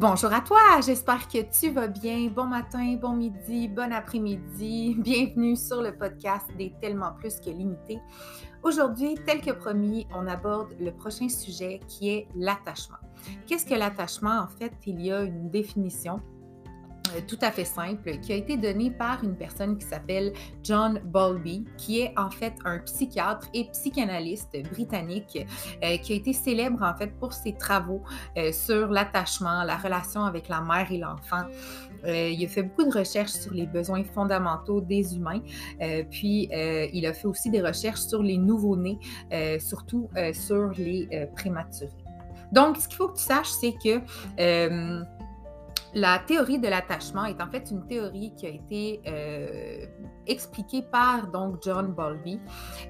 Bonjour à toi, j'espère que tu vas bien. Bon matin, bon midi, bon après-midi. Bienvenue sur le podcast des Tellement Plus que Limité. Aujourd'hui, tel que promis, on aborde le prochain sujet qui est l'attachement. Qu'est-ce que l'attachement? En fait, il y a une définition tout à fait simple qui a été donné par une personne qui s'appelle John Bowlby, qui est en fait un psychiatre et psychanalyste britannique euh, qui a été célèbre en fait pour ses travaux euh, sur l'attachement, la relation avec la mère et l'enfant. il a fait beaucoup de recherches sur les besoins fondamentaux des humains, puis il a fait aussi des recherches sur les nouveau-nés, surtout sur les prématurés. Donc, ce qu'il faut que tu saches, c'est que la théorie de l'attachement est en fait une théorie qui a été euh, expliquée par donc John Bowlby,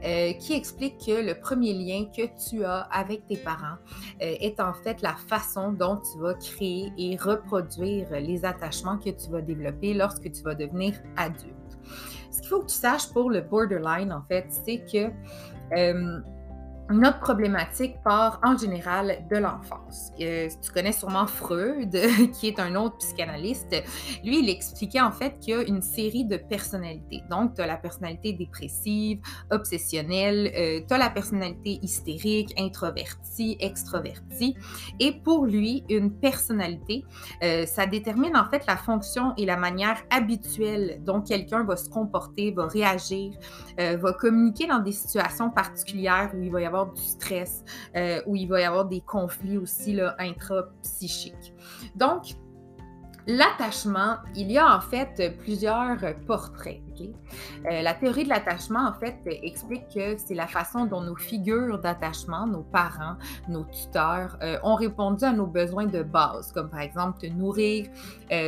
euh, qui explique que le premier lien que tu as avec tes parents euh, est en fait la façon dont tu vas créer et reproduire les attachements que tu vas développer lorsque tu vas devenir adulte. Ce qu'il faut que tu saches pour le borderline, en fait, c'est que notre problématique part en général de l'enfance. tu connais sûrement Freud, qui est un autre psychanalyste. Lui, il expliquait en fait qu'il y a une série de personnalités. Donc, tu as la personnalité dépressive, obsessionnelle, euh, tu as la personnalité hystérique, introvertie, extrovertie. Et pour lui, une personnalité, euh, ça détermine en fait la fonction et la manière habituelle dont quelqu'un va se comporter, va réagir, euh, va communiquer dans des situations particulières où il va y avoir du stress, euh, où il va y avoir des conflits aussi intrapsychiques. Donc, L'attachement, il y a en fait plusieurs portraits. Euh, la théorie de l'attachement, en fait, explique que c'est la façon dont nos figures d'attachement, nos parents, nos tuteurs, euh, ont répondu à nos besoins de base, comme par exemple te nourrir,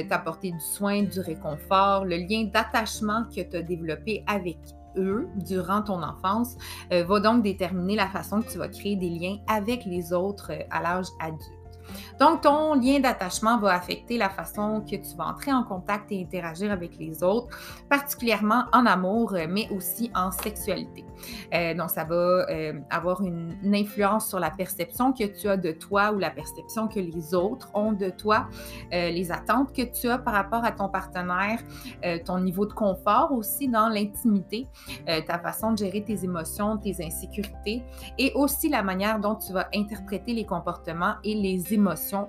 t'apporter du soin, du réconfort, le lien d'attachement que tu as développé avec eux durant ton enfance euh, va donc déterminer la façon que tu vas créer des liens avec les autres euh, à l'âge adulte. Donc, ton lien d'attachement va affecter la façon que tu vas entrer en contact et interagir avec les autres, particulièrement en amour, euh, mais aussi en sexualité. Euh, donc, ça va euh, avoir une, influence sur la perception que tu as de toi ou la perception que les autres ont de toi, les attentes que tu as par rapport à ton partenaire, ton niveau de confort aussi dans l'intimité, ta façon de gérer tes émotions, tes insécurités et aussi la manière dont tu vas interpréter les comportements et les émotions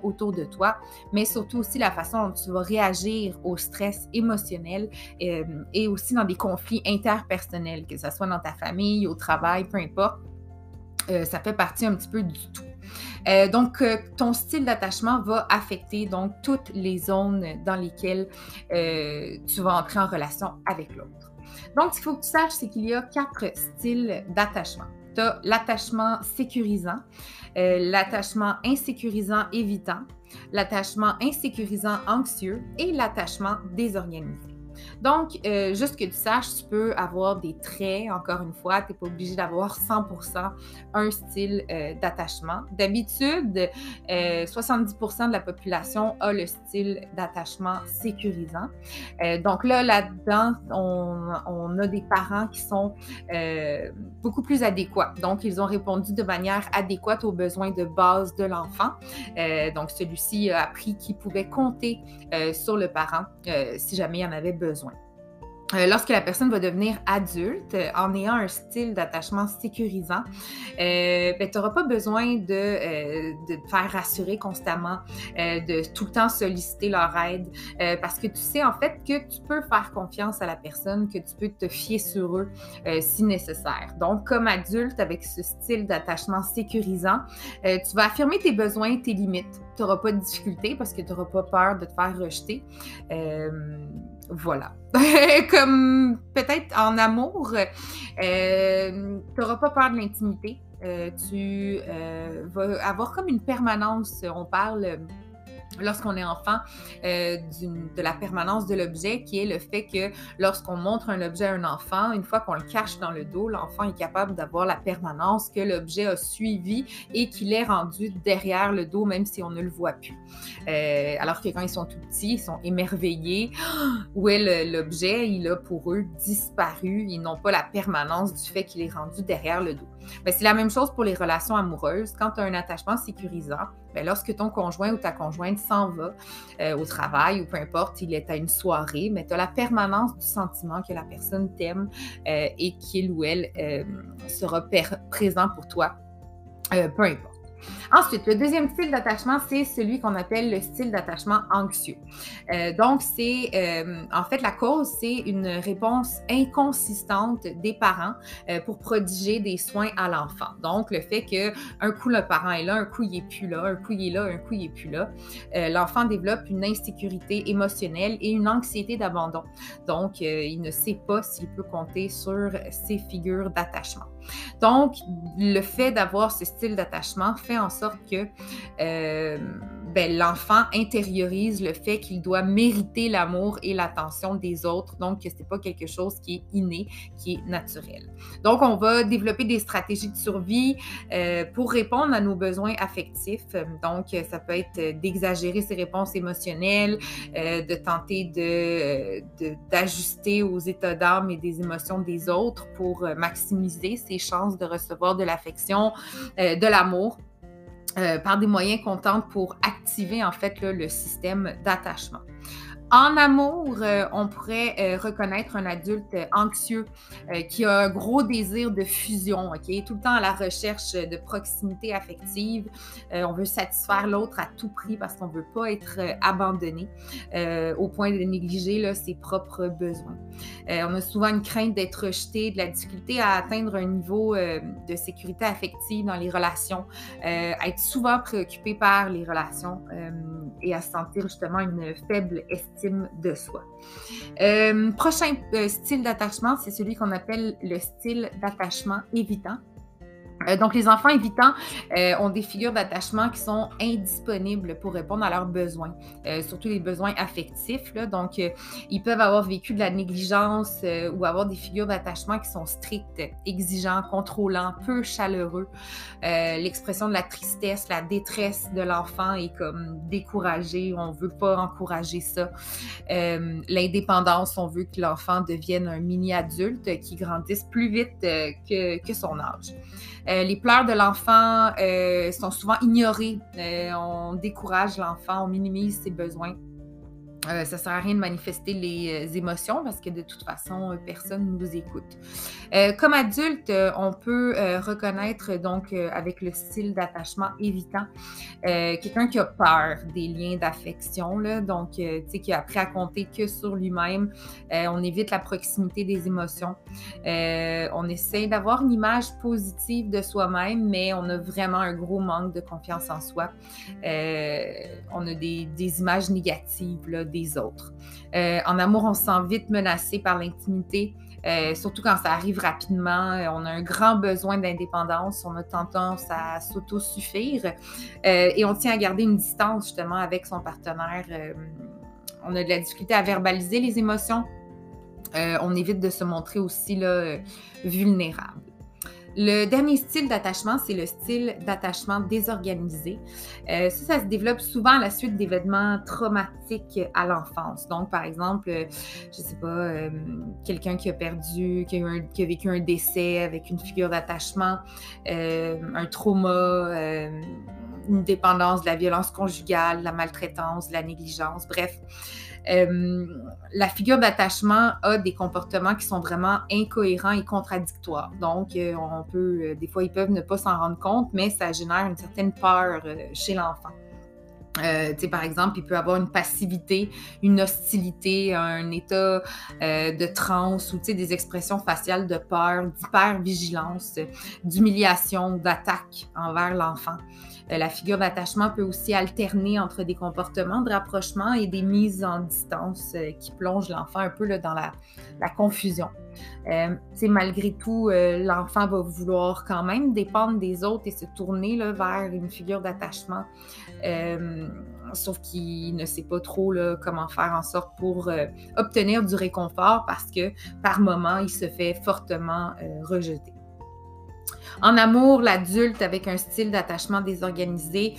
autour de toi, mais surtout aussi la façon dont tu vas réagir au stress émotionnel euh, et aussi dans des conflits interpersonnels, que ce soit dans ta famille, au travail, peu importe. Euh, ça fait partie un petit peu du tout. Euh, donc, ton style d'attachement va affecter donc toutes les zones dans lesquelles tu vas entrer en relation avec l'autre. Donc, ce qu'il faut que tu saches, c'est qu'il y a quatre styles d'attachement. Tu as l'attachement sécurisant, euh, l'attachement insécurisant évitant, l'attachement insécurisant anxieux et l'attachement désorganisé. Donc, euh, juste que tu saches, tu peux avoir des traits, encore une fois, tu n'es pas obligé d'avoir 100% un style euh, d'attachement. D'habitude, 70% euh, de la population a le style d'attachement sécurisant. donc là, là-dedans, on, a des parents qui sont beaucoup plus adéquats. Donc, ils ont répondu de manière adéquate aux besoins de base de l'enfant. donc, celui-ci a appris qu'il pouvait compter sur le parent si jamais il en avait besoin. Euh, lorsque la personne va devenir adulte, en ayant un style d'attachement sécurisant, euh, ben, tu n'auras pas besoin de, euh, de, te faire rassurer constamment, de tout le temps solliciter leur aide, parce que tu sais en fait que tu peux faire confiance à la personne, que tu peux te fier sur eux si nécessaire. Donc, comme adulte, avec ce style d'attachement sécurisant, tu vas affirmer tes besoins, tes limites. Tu n'auras pas de difficulté parce que tu n'auras pas peur de te faire rejeter. Voilà. Comme peut-être en amour, euh, tu n'auras pas peur de l'intimité. Euh, tu euh, vas avoir comme une permanence. On parle lorsqu'on est enfant, euh, de la permanence de l'objet, qui est le fait que lorsqu'on montre un objet à un enfant, une fois qu'on le cache dans le dos, l'enfant est capable d'avoir la permanence que l'objet a suivi et qu'il est rendu derrière le dos, même si on ne le voit plus. Euh, alors que quand ils sont tout petits, ils sont émerveillés. Où est l'objet? Il a pour eux disparu. Ils n'ont pas la permanence du fait qu'il est rendu derrière le dos. Ben, c'est la même chose pour les relations amoureuses. Quand tu un attachement sécurisant, ben, lorsque ton conjoint ou ta conjointe s'en va au travail ou peu importe, il est à une soirée, mais tu as la permanence du sentiment que la personne t'aime et qu'il ou elle sera présent pour toi, peu importe. Ensuite, le deuxième style d'attachement, c'est celui qu'on appelle le style d'attachement anxieux. Euh, donc, c'est euh, en fait la cause, c'est une réponse inconsistante des parents euh, pour prodiger des soins à l'enfant. Donc, le fait que un coup le parent est là, un coup il est plus là, un coup il est là, un coup il est plus là, l'enfant développe une insécurité émotionnelle et une anxiété d'abandon. Donc, il ne sait pas s'il peut compter sur ces figures d'attachement. Donc, le fait d'avoir ce style d'attachement fait en sorte que euh, ben, l'enfant intériorise le fait qu'il doit mériter l'amour et l'attention des autres, donc que ce n'est pas quelque chose qui est inné, qui est naturel. Donc, on va développer des stratégies de survie euh, pour répondre à nos besoins affectifs. Donc, ça peut être d'exagérer ses réponses émotionnelles, euh, de tenter d'ajuster de, aux états d'âme et des émotions des autres pour maximiser ses chances de recevoir de l'affection, de l'amour euh, par des moyens qu'on pour activer en fait le système d'attachement. En amour, euh, on pourrait euh, reconnaître un adulte anxieux euh, qui a un gros désir de fusion, OK? Tout le temps à la recherche de proximité affective. on veut satisfaire l'autre à tout prix parce qu'on ne veut pas être abandonné au point de négliger là, ses propres besoins. on a souvent une crainte d'être rejeté, de la difficulté à atteindre un niveau de sécurité affective dans les relations, être souvent préoccupé par les relations et à sentir justement une faible estime de soi. Euh, prochain euh, style d'attachement, c'est celui qu'on appelle le style d'attachement évitant. Euh, donc, les enfants évitants euh, ont des figures d'attachement qui sont indisponibles pour répondre à leurs besoins, euh, surtout les besoins affectifs. Donc, ils peuvent avoir vécu de la négligence ou avoir des figures d'attachement qui sont strictes, exigeants, contrôlants, peu chaleureux. L'expression de la tristesse, la détresse de l'enfant est comme découragée. On ne veut pas encourager ça. L'indépendance, on veut que l'enfant devienne un mini-adulte qui grandisse plus vite que, que son âge. Euh, les pleurs de l'enfant euh, sont souvent ignorées. Euh, on décourage l'enfant, on minimise ses besoins. Euh, ça ne sert à rien de manifester les euh, émotions parce que de toute façon, euh, personne ne nous écoute. comme adulte, on peut reconnaître donc avec le style d'attachement évitant quelqu'un qui a peur des liens d'affection, donc qui a appris à compter que sur lui-même. on évite la proximité des émotions. on essaie d'avoir une image positive de soi-même, mais on a vraiment un gros manque de confiance en soi. on a des, images négatives. Des autres. Euh, en amour, on se sent vite menacé par l'intimité, euh, surtout quand ça arrive rapidement. Euh, on a un grand besoin d'indépendance, on a tendance à s'auto-suffire et on tient à garder une distance justement avec son partenaire. on a de la difficulté à verbaliser les émotions. on évite de se montrer aussi là, vulnérable. Le dernier style d'attachement, c'est le style d'attachement désorganisé. Euh, ça, ça se développe souvent à la suite d'événements traumatiques à l'enfance. Donc, par exemple, euh, je ne sais pas, euh, quelqu'un qui a perdu, qui a, qui a, vécu un décès avec une figure d'attachement, un trauma, une dépendance, de la violence conjugale, la maltraitance, la négligence, bref. Euh, la figure d'attachement a des comportements qui sont vraiment incohérents et contradictoires. Donc, euh, on peut, euh, des fois, ils peuvent ne pas s'en rendre compte, mais ça génère une certaine peur chez l'enfant. Euh, par exemple, il peut avoir une passivité, une hostilité, un état de transe ou des expressions faciales de peur, d'hypervigilance, d'humiliation, d'attaque envers l'enfant. Euh, la figure d'attachement peut aussi alterner entre des comportements de rapprochement et des mises en distance euh, qui plongent l'enfant un peu dans la, confusion. Euh, malgré tout, l'enfant va vouloir quand même dépendre des autres et se tourner vers une figure d'attachement, sauf qu'il ne sait pas trop comment faire en sorte pour obtenir du réconfort parce que par moment, il se fait fortement rejeter. En amour, l'adulte avec un style d'attachement désorganisé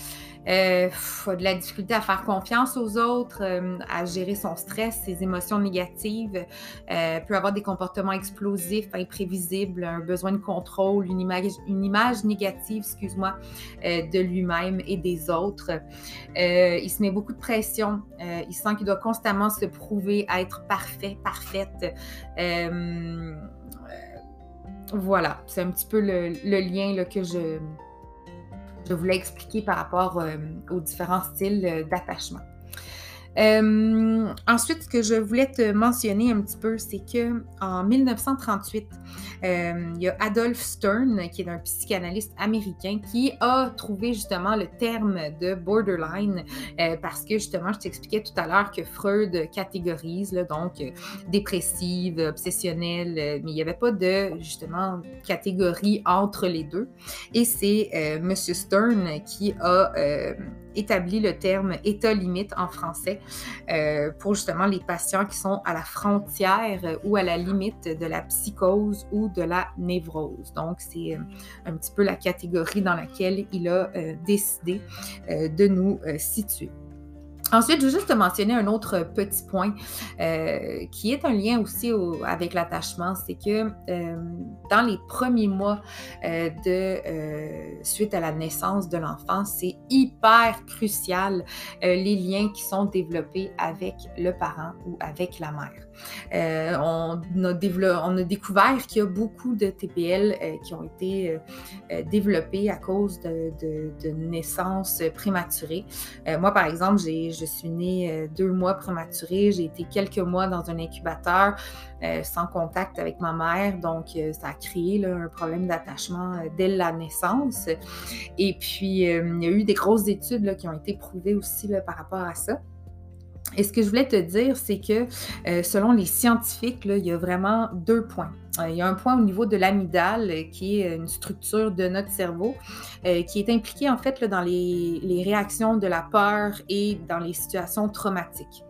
euh, a de la difficulté à faire confiance aux autres, euh, à gérer son stress, ses émotions négatives, euh, peut avoir des comportements explosifs, imprévisibles, un besoin de contrôle, une image, négative, excuse-moi, euh, de lui-même et des autres. Euh, il se met beaucoup de pression. Il sent qu'il doit constamment se prouver être parfait, parfaite. voilà, c'est un petit peu le, lien que je je voulais expliquer par rapport euh, aux différents styles euh, d'attachement. Euh, ensuite, ce que je voulais te mentionner un petit peu, c'est que en 1938, euh, il y a Adolf Stern, qui est un psychanalyste américain, qui a trouvé justement le terme de borderline euh, parce que justement, je t'expliquais tout à l'heure que Freud catégorise, donc dépressive, obsessionnelle, mais il n'y avait pas de justement catégorie entre les deux. Et c'est Monsieur Stern qui a établi le terme état limite en français euh, pour justement les patients qui sont à la frontière ou à la limite de la psychose ou de la névrose. Donc, c'est euh, un petit peu la catégorie dans laquelle il a euh, décidé de nous situer. Ensuite, je veux juste te mentionner un autre petit point euh, qui est un lien aussi avec l'attachement, c'est que euh, dans les premiers mois euh, de suite à la naissance de l'enfant, c'est hyper crucial les liens qui sont développés avec le parent ou avec la mère. On a, on, a découvert qu'il y a beaucoup de TPL qui ont été développés à cause de, de, naissances prématurées. moi, par exemple, je suis née euh, deux mois prématurée. J'ai été quelques mois dans un incubateur euh, sans contact avec ma mère. Donc, euh, ça a créé un problème d'attachement dès la naissance. Et puis, il y a eu des grosses études qui ont été prouvées aussi par rapport à ça. Et ce que je voulais te dire, c'est que selon les scientifiques, il y a vraiment deux points. Euh, il y a un point au niveau de l'amygdale, euh, qui est une structure de notre cerveau, euh, qui est impliquée en fait dans les, réactions de la peur et dans les situations traumatiques.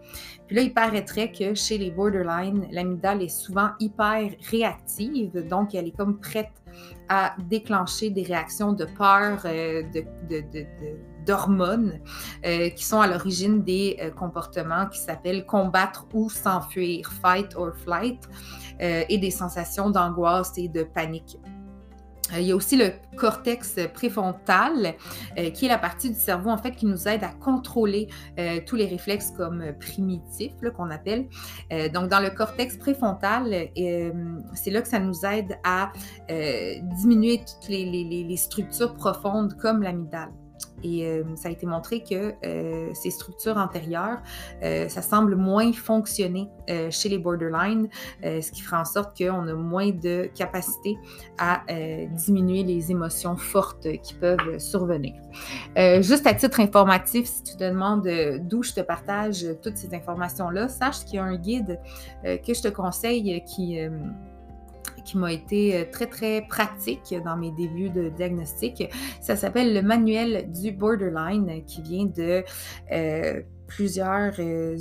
Puis là, il paraîtrait que chez les borderline, l'amygdale est souvent hyper réactive, donc elle est comme prête à déclencher des réactions de peur, d'hormones qui sont à l'origine des comportements qui s'appellent combattre ou s'enfuir, fight or flight. Euh, et des sensations d'angoisse et de panique. Euh, il y a aussi le cortex préfrontal, euh, qui est la partie du cerveau en fait qui nous aide à contrôler tous les réflexes comme primitifs qu'on appelle. donc dans le cortex préfrontal, c'est là que ça nous aide à diminuer toutes les structures profondes comme l'amygdale. Et euh, ça a été montré que euh, ces structures antérieures, euh, ça semble moins fonctionner chez les borderline, ce qui ferait en sorte qu'on a moins de capacité à diminuer les émotions fortes qui peuvent survenir. juste à titre informatif, si tu te demandes d'où je te partage toutes ces informations-là, sache qu'il y a un guide que je te conseille qui qui m'a été euh, très, très pratique dans mes débuts de diagnostic. Ça s'appelle le manuel du borderline qui vient de euh, plusieurs euh,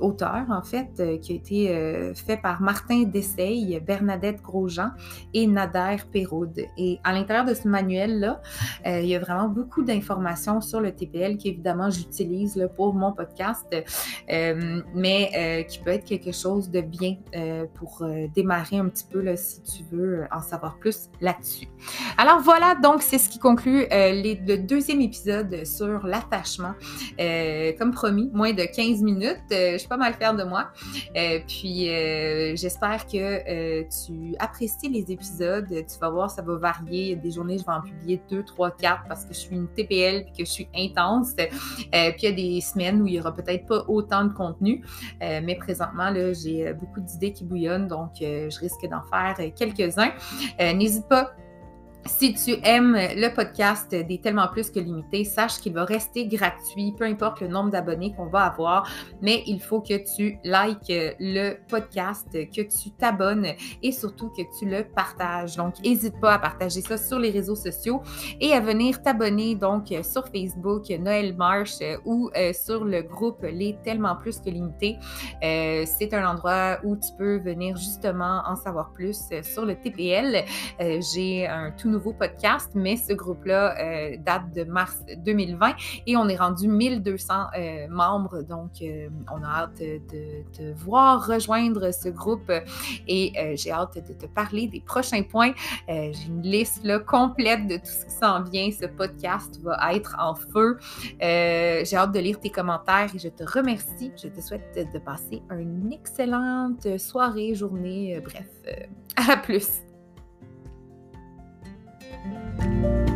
auteurs, en fait, euh, qui a été euh, fait par Martin Dessailles, Bernadette Grosjean et Nader Péroud. Et à l'intérieur de ce manuel-là, il y a vraiment beaucoup d'informations sur le TPL qu'évidemment j'utilise pour mon podcast, mais qui peut être quelque chose de bien pour démarrer un petit peu là, si tu veux en savoir plus là-dessus. Alors voilà, donc c'est ce qui conclut les, le deuxième épisode sur l'attachement. comme promis, moins de 15 minutes. Euh, je suis pas mal fière de moi. Euh, puis euh, j'espère que tu apprécies les épisodes. Tu vas voir, ça va varier. Des journées, je vais en publier 2, 3, 4 parce que je suis une TPL et que je suis intense. puis il y a des semaines où il y aura peut-être pas autant de contenu. mais présentement, là, j'ai beaucoup d'idées qui bouillonnent, donc je risque d'en faire quelques-uns. N'hésite pas si tu aimes le podcast des Tellement Plus que Limité, sache qu'il va rester gratuit, peu importe le nombre d'abonnés qu'on va avoir, mais il faut que tu likes le podcast, que tu t'abonnes et surtout que tu le partages. Donc, n'hésite pas à partager ça sur les réseaux sociaux et à venir t'abonner donc sur Facebook, Noël Marche ou euh, sur le groupe Les Tellement Plus que Limité. Euh, c'est un endroit où tu peux venir justement en savoir plus sur le TPL. Euh, j'ai un tout nouveau podcast, mais ce groupe-là euh, date de mars 2020 et on est rendu 1200 euh, membres. Donc, on a hâte de te voir rejoindre ce groupe et j'ai hâte de te parler des prochains points. j'ai une liste là, complète de tout ce qui s'en vient. Ce podcast va être en feu. j'ai hâte de lire tes commentaires et je te remercie. Je te souhaite de passer une excellente soirée, journée, bref, à plus. Música